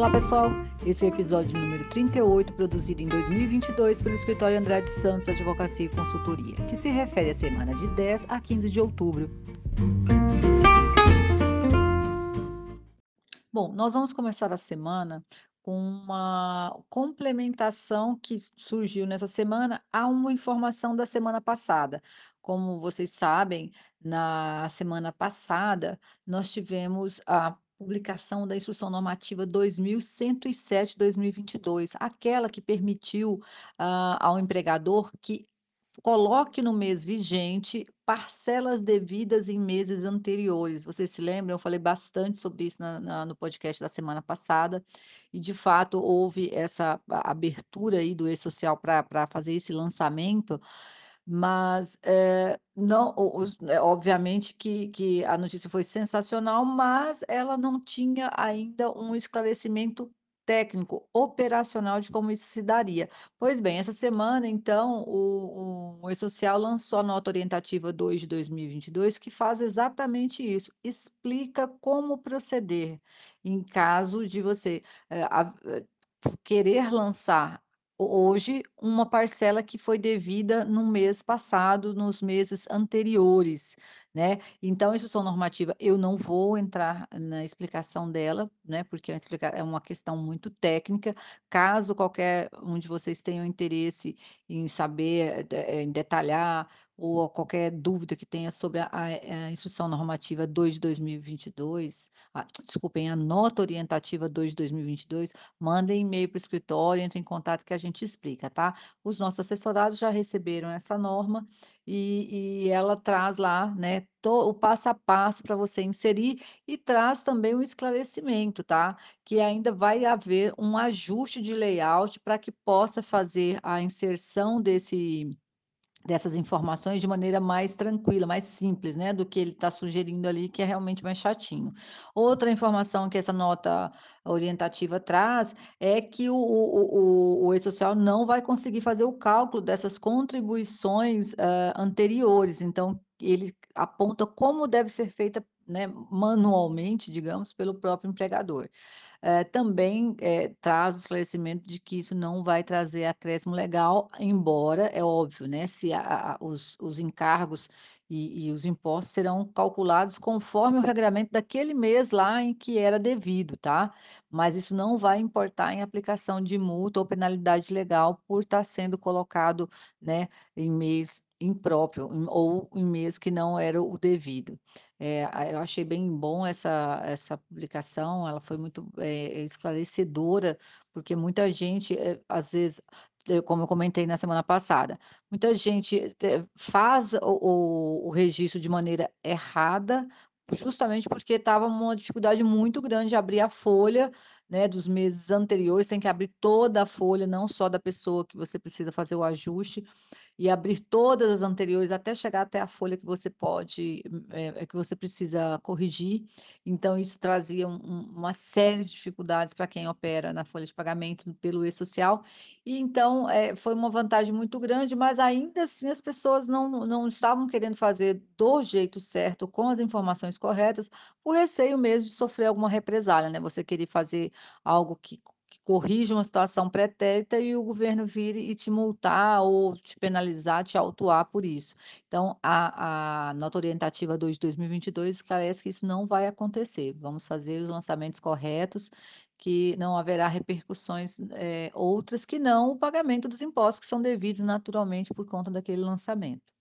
Olá, pessoal. Esse é o episódio número 38, produzido em 2022 pelo escritório Andrade Santos Advocacia e Consultoria, que se refere à semana de 10 a 15 de outubro. Bom, nós vamos começar a semana com uma complementação que surgiu nessa semana a uma informação da semana passada. Como vocês sabem, na semana passada nós tivemos a publicação da Instrução Normativa 2107/2022, aquela que permitiu, ah, ao empregador que coloque no mês vigente parcelas devidas em meses anteriores. Vocês se lembram? Eu falei bastante sobre isso na na no podcast da semana passada, e de fato houve essa abertura aí do E-Social para fazer esse lançamento, mas, eh, não os é obviamente que que a notícia foi sensacional, mas ela não tinha ainda um esclarecimento técnico, operacional de como isso se daria. Pois bem, essa semana então o o E-Social lançou a nota orientativa 2 de 2022 que faz exatamente isso, explica como proceder em caso de você, eh, a eh, querer lançar hoje uma parcela que foi devida no mês passado, nos meses anteriores, né. Então a instrução normativa, eu não vou entrar na explicação dela, né, porque é é uma questão muito técnica. Caso qualquer um de vocês tenham interesse em saber, eh, em detalhar ou qualquer dúvida que tenha sobre a a a instrução normativa 2 de 2022, ah, desculpem, a nota orientativa 2 de 2022, mandem e-mail para o escritório, entre em contato que a gente explica, tá. Os nossos assessorados já receberam essa norma e e ela traz lá, né, to o passo a passo para você inserir e traz também o esclarecimento, tá, que ainda vai haver um ajuste de layout para que possa fazer a inserção desse dessas informações de maneira mais tranquila, mais simples, né, do que ele está sugerindo ali, que é realmente mais chatinho. Outra informação que essa nota orientativa traz é que o o o o E-Social não vai conseguir fazer o cálculo dessas contribuições, hã, anteriores, então ele aponta como deve ser feita, né, manualmente, digamos, pelo próprio empregador. Eh, também, eh, traz o esclarecimento de que isso não vai trazer acréscimo legal, embora é óbvio, né, se a a os os encargos e e os impostos serão calculados conforme o regramento daquele mês lá em que era devido, tá. Mas isso não vai importar em aplicação de multa ou penalidade legal por estar sendo colocado, né, em mês impróprio ou em mês que não era o devido. A eu achei bem bom essa essa publicação, ela foi muito, eh, esclarecedora, porque muita gente, eh, às vezes, como eu comentei na semana passada, muita gente, eh, faz o o registro de maneira errada, justamente porque estava uma dificuldade muito grande de abrir a folha, né, dos meses anteriores, tem que abrir toda a folha, não só da pessoa que você precisa fazer o ajuste, e abrir todas as anteriores até chegar até a folha que você pode, eh, que você precisa corrigir. Então isso trazia um um uma série de dificuldades para quem opera na folha de pagamento pelo E-Social, e então, eh, foi uma vantagem muito grande, mas ainda assim as pessoas não não estavam querendo fazer do jeito certo, com as informações corretas, por receio mesmo de sofrer alguma represália, né, você querer fazer algo que corrija uma situação pretérita e o governo vir e te multar ou te penalizar, te autuar por isso. Então a a nota orientativa 2 de 2022 esclarece que isso não vai acontecer, vamos fazer os lançamentos corretos, que não haverá repercussões, eh, outras que não o pagamento dos impostos que são devidos naturalmente por conta daquele lançamento.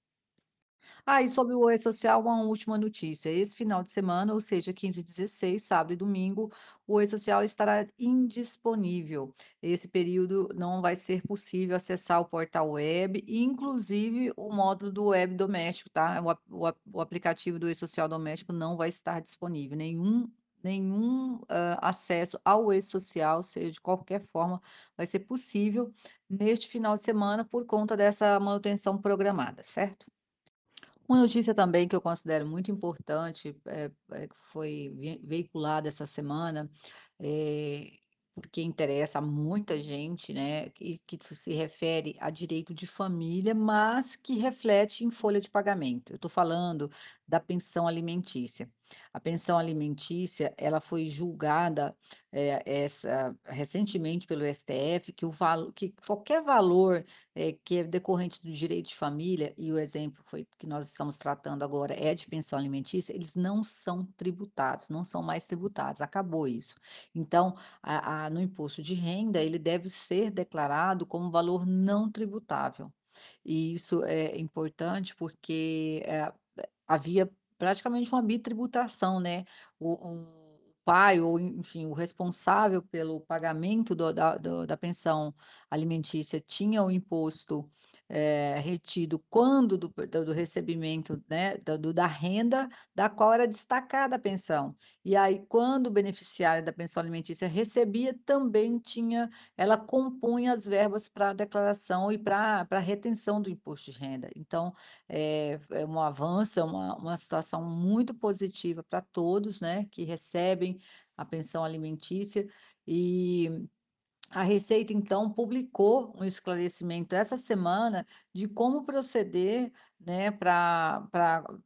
Ah, e sobre o E-Social, uma última notícia. Esse final de semana, ou seja, 15 e 16, sábado e domingo, o E-Social estará indisponível. Esse período não vai ser possível acessar o portal web, inclusive o módulo do web doméstico, tá? O, o, o aplicativo do E-Social doméstico não vai estar disponível. Nenhum, nenhum ah, acesso ao E-Social, seja de qualquer forma, vai ser possível neste final de semana por conta dessa manutenção programada, certo? Uma notícia também que eu considero muito importante, eh, que foi ve veiculada essa semana, eh, porque interessa a muita gente, né, e que se refere a direito de família, mas que reflete em folha de pagamento. Eu estou falando da pensão alimentícia. a pensão alimentícia, ela foi julgada, eh, essa recentemente pelo STF, que o valo que qualquer valor, eh, que é decorrente do direito de família, e o exemplo foi que nós estamos tratando agora é de pensão alimentícia, eles não são tributados, não são mais tributados, acabou isso. Então, a a no imposto de renda, ele deve ser declarado como valor não tributável. E isso é importante porque, eh, havia praticamente uma bitributação, né, o o pai ou enfim, o responsável pelo pagamento do da do da pensão alimentícia tinha o imposto, eh, retido quando do do recebimento, né, da do da renda da qual era destacada a pensão. E aí quando o beneficiário da pensão alimentícia recebia, também tinha ela compunha as verbas pra declaração e pra pra retenção do imposto de renda. Então, eh, é um avanço, é uma uma situação muito positiva pra todos, né, que recebem a pensão alimentícia. E a Receita, então, publicou um esclarecimento essa semana de como proceder, né, pra,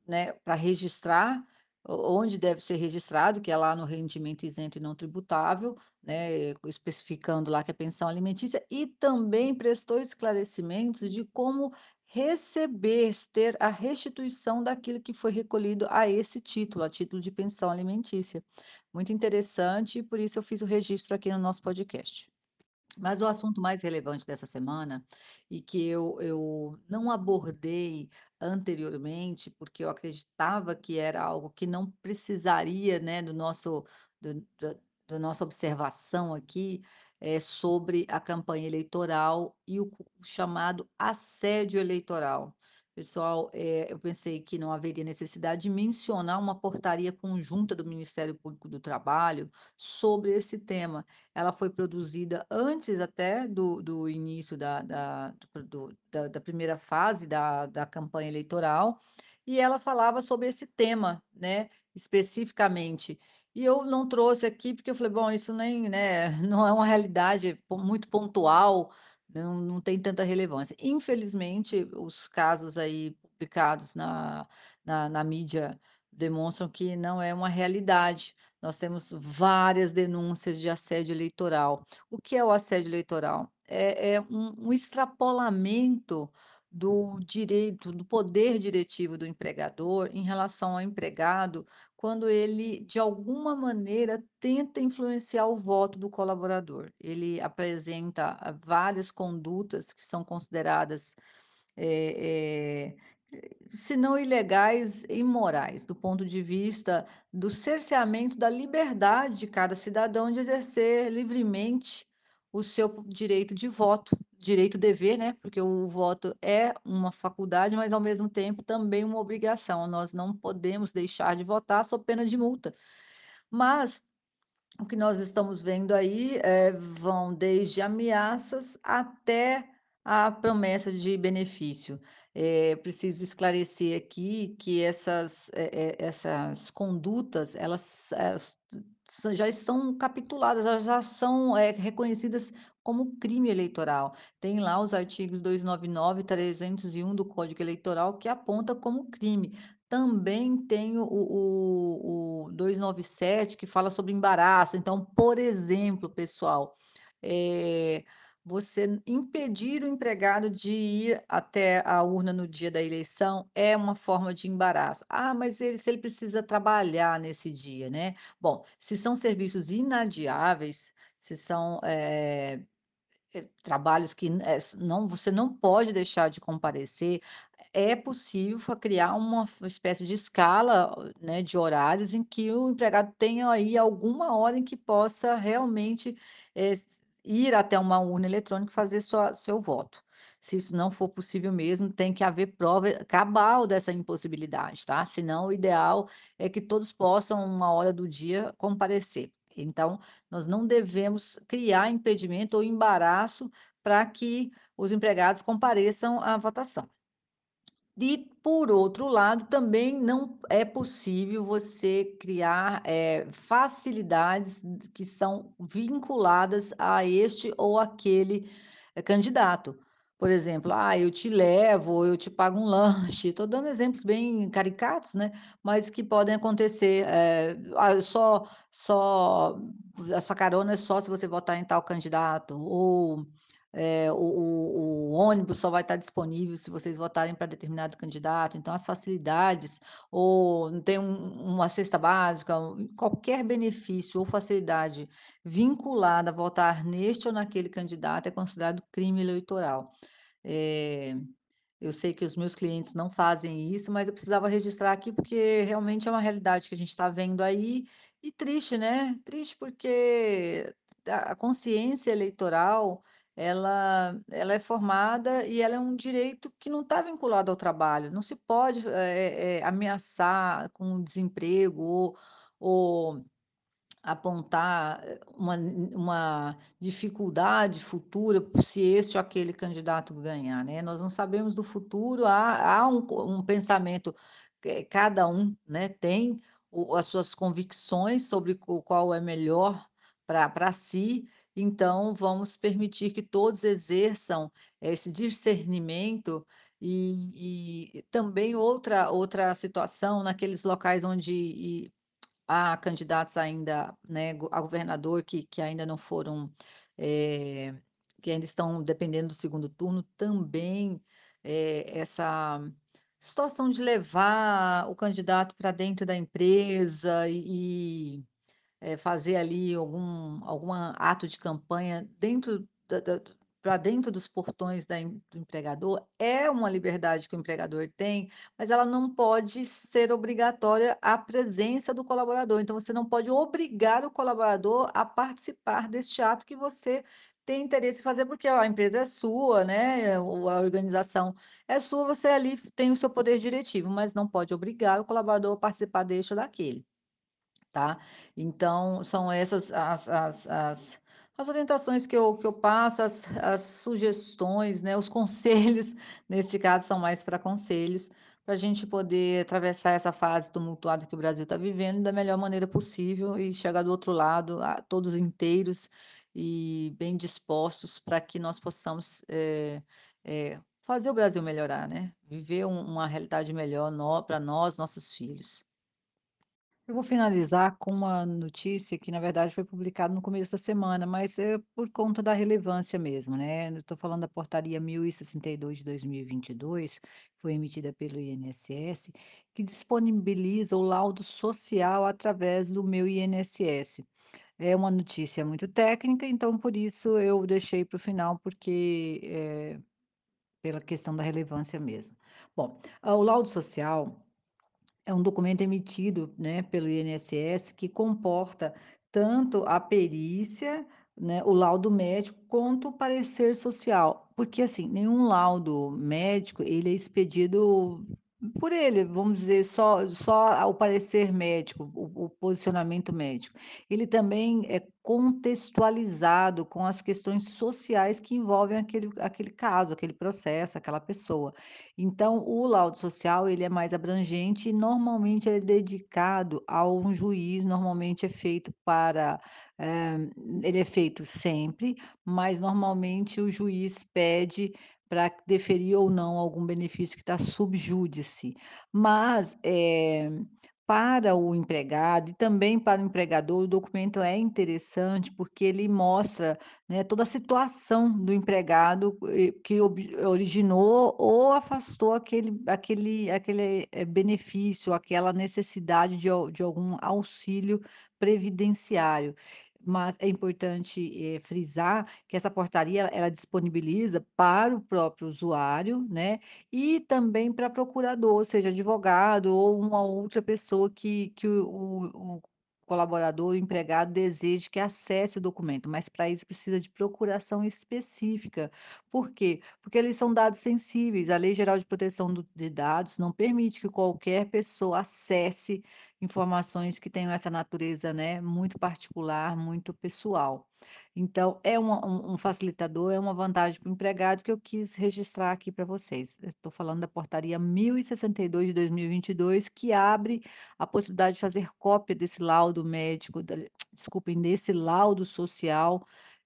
né, registrar onde deve ser registrado, que é lá no rendimento isento e não tributável, né, especificando lá que é pensão alimentícia, e também prestou esclarecimentos de como receber, ter a restituição daquilo que foi recolhido a esse título, a título de pensão alimentícia. Muito interessante e por isso eu fiz o registro aqui no nosso podcast. Mas o assunto mais relevante dessa semana, e que eu eu não abordei anteriormente, porque eu acreditava que era algo que não precisaria, né, do nosso do da da nossa observação aqui, é sobre a campanha eleitoral e o chamado assédio eleitoral. Pessoal, eh, eu pensei que não haveria necessidade de mencionar uma portaria conjunta do Ministério Público do Trabalho sobre esse tema. Ela foi produzida antes até do do início da da do da da primeira fase da da campanha eleitoral, e ela falava sobre esse tema, né, especificamente. E eu não trouxe aqui, porque eu falei: "Bom, isso nem, né, não é uma realidade muito pontual, não não tem tanta relevância". Infelizmente, os casos aí publicados na na na mídia demonstram que não é uma realidade. Nós temos várias denúncias de assédio eleitoral. O que é o assédio eleitoral? É é um um extrapolamento do direito, do poder diretivo do empregador em relação ao empregado, quando ele, de alguma maneira, tenta influenciar o voto do colaborador. Ele apresenta várias condutas que são consideradas, eh eh, se não ilegais, imorais, do ponto de vista do cerceamento da liberdade de cada cidadão de exercer livremente o seu direito de voto, direito-dever, né, porque o voto é uma faculdade, mas ao mesmo tempo também uma obrigação, nós não podemos deixar de votar sob pena de multa. Mas, o que nós estamos vendo aí, eh, vão desde ameaças até a promessa de benefício. Eh, preciso esclarecer aqui que essas, eh, essas condutas, elas elas já estão capituladas, elas já são, eh, reconhecidas como crime eleitoral. Tem lá os artigos 299 e 301 do Código Eleitoral que aponta como crime. Também tem o o o 297 que fala sobre embaraço. Então, por exemplo, pessoal, eh, você impedir o empregado de ir até a urna no dia da eleição é uma forma de embaraço. "Ah, mas ele se ele precisa trabalhar nesse dia", né. Bom, se são serviços inadiáveis, se são, eh, trabalhos que, eh, não você não pode deixar de comparecer, é possível criar uma espécie de escala, né, de horários em que o empregado tenha aí alguma hora em que possa realmente, s ir até uma urna eletrônica fazer sua seu voto. Se isso não for possível mesmo, tem que haver prova cabal dessa impossibilidade, tá. Senão o ideal é que todos possam, uma hora do dia, comparecer. Então, nós não devemos criar impedimento ou embaraço pra que os empregados compareçam à votação. E, por outro lado, também não é possível você criar, eh, facilidades que são vinculadas a este ou aquele candidato. por exemplo, "Ah, eu te levo eu te pago um lanche", estou dando exemplos bem caricatos, né, mas que podem acontecer, eh, "Ah, só só essa carona é só se você votar em tal candidato", ou, eh, "O o o ônibus só vai estar disponível se vocês votarem para determinado candidato", então as facilidades, ou tem um uma cesta básica, qualquer benefício ou facilidade vinculada a votar neste ou naquele candidato é considerado crime eleitoral. Eh, eu sei que os meus clientes não fazem isso, mas eu precisava registrar aqui, porque realmente é uma realidade que a gente está vendo aí, e triste, né, triste porque a consciência eleitoral, ela ela é formada e ela é um direito que não está vinculado ao trabalho, não se pode, eh eh, ameaçar com desemprego ou ou apontar uma uma dificuldade futura se esse ou aquele candidato ganhar, né, nós não sabemos do futuro, há há um um pensamento, eh, cada um, né, tem as suas convicções sobre qual é melhor pra si, então vamos permitir que todos exerçam esse discernimento, e e também outra outra situação naqueles locais onde há candidatos ainda, né, a governador que que ainda não foram, eh, que ainda estão dependendo do segundo turno, também, eh, essa situação de levar o candidato pra dentro da empresa e e, eh, fazer ali algum alguma ato de campanha dentro pra dentro dos portões da do empregador, é uma liberdade que o empregador tem, mas ela não pode ser obrigatória a presença do colaborador, então você não pode obrigar o colaborador a participar deste ato que você tem interesse em fazer, porque a empresa é sua, né, ou a organização é sua, você ali tem o seu poder diretivo, mas não pode obrigar o colaborador a participar deste ou daquele, tá. Então são essas as as as as orientações que eu que eu passo, as as sugestões, né, os conselhos, neste caso são mais pra conselhos, pra gente poder atravessar essa fase tumultuada que o Brasil está vivendo da melhor maneira possível e chegar do outro lado, todos inteiros e bem dispostos pra que nós possamos, eh eh, fazer o Brasil melhorar, né, viver um uma realidade melhor pra nós, nossos filhos. Eu vou finalizar com uma notícia que na verdade foi publicado no começo da semana, mas é por conta da relevância mesmo, né, estou falando da portaria 1062 de 2022, foi emitida pelo INSS, que disponibiliza o laudo social através do Meu INSS. É uma notícia muito técnica, então por isso eu deixei para o final, porque, eh, pela questão da relevância mesmo. Bom, o laudo social é um documento emitido, né, pelo INSS que comporta tanto a perícia, né, o laudo médico, quanto o parecer social, porque assim, nenhum laudo médico ele é expedido por ele, vamos dizer, só só o parecer médico, o o posicionamento médico. Ele também é contextualizado com as questões sociais que envolvem aquele aquele caso, aquele processo, aquela pessoa. Então o laudo social ele é mais abrangente e normalmente é dedicado a um juiz, normalmente é feito para, eh, ele é feito sempre, mas normalmente o juiz pede pra deferir ou não algum benefício que está sub júdice. Mas, eh, para o empregado e também para o empregador, o documento é interessante, porque ele mostra, né, toda a situação do empregado, eh, que originou ou afastou aquele aquele aquele, eh, benefício, aquela necessidade de de algum auxílio previdenciário. Mas é importante, eh, frisar que essa portaria ela disponibiliza para o próprio usuário, né, e também pra procurador, seja advogado ou uma outra pessoa que que o o colaborador, o empregado deseje que acesse o documento, mas pra isso precisa de procuração específica. Por quê? Porque eles são dados sensíveis, a Lei Geral de Proteção de Dados não permite que qualquer pessoa acesse informações que tenham essa natureza, né, muito particular, muito pessoal. Então é uma um um facilitador, é uma vantagem para o empregado que eu quis registrar aqui pra vocês. Estou falando da portaria 1062 de 2022, que abre a possibilidade de fazer cópia desse laudo médico, da desculpem, desse laudo social,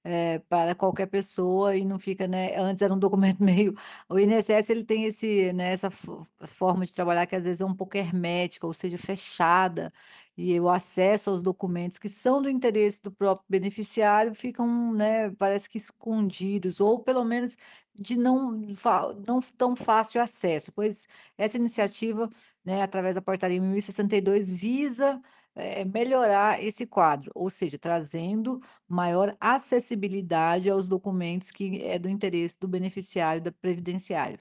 eh, para qualquer pessoa e não fica, né antes era um documento meio o INSS ele tem esse, né, essa fo forma de trabalhar que às vezes é um pouco hermética, ou seja, fechada, e o acesso aos documentos que são do interesse do próprio beneficiário ficam, né, parece que escondidos ou pelo menos de não não tão fácil acesso, pois essa iniciativa, né, através da portaria 1062 visa, eh, melhorar esse quadro, ou seja, trazendo maior acessibilidade aos documentos que é do interesse do beneficiário da previdenciário.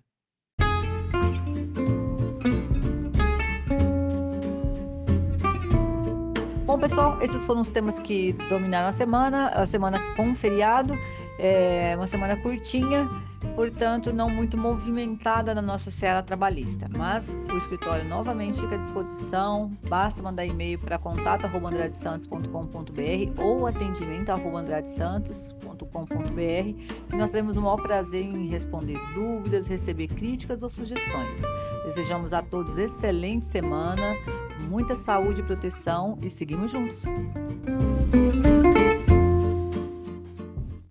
Bom pessoal, esses foram os temas que dominaram a semana, a semana com feriado, eh, uma semana curtinha, portanto não muito movimentada na nossa seara trabalhista, mas o escritório novamente fica à disposição, basta mandar e-mail para contato@andradesantos.com.br ou atendimento@andradesantos.com.br e nós teremos o maior prazer em responder dúvidas, receber críticas ou sugestões. Desejamos a todos excelente semana, muita saúde e proteção e seguimos juntos.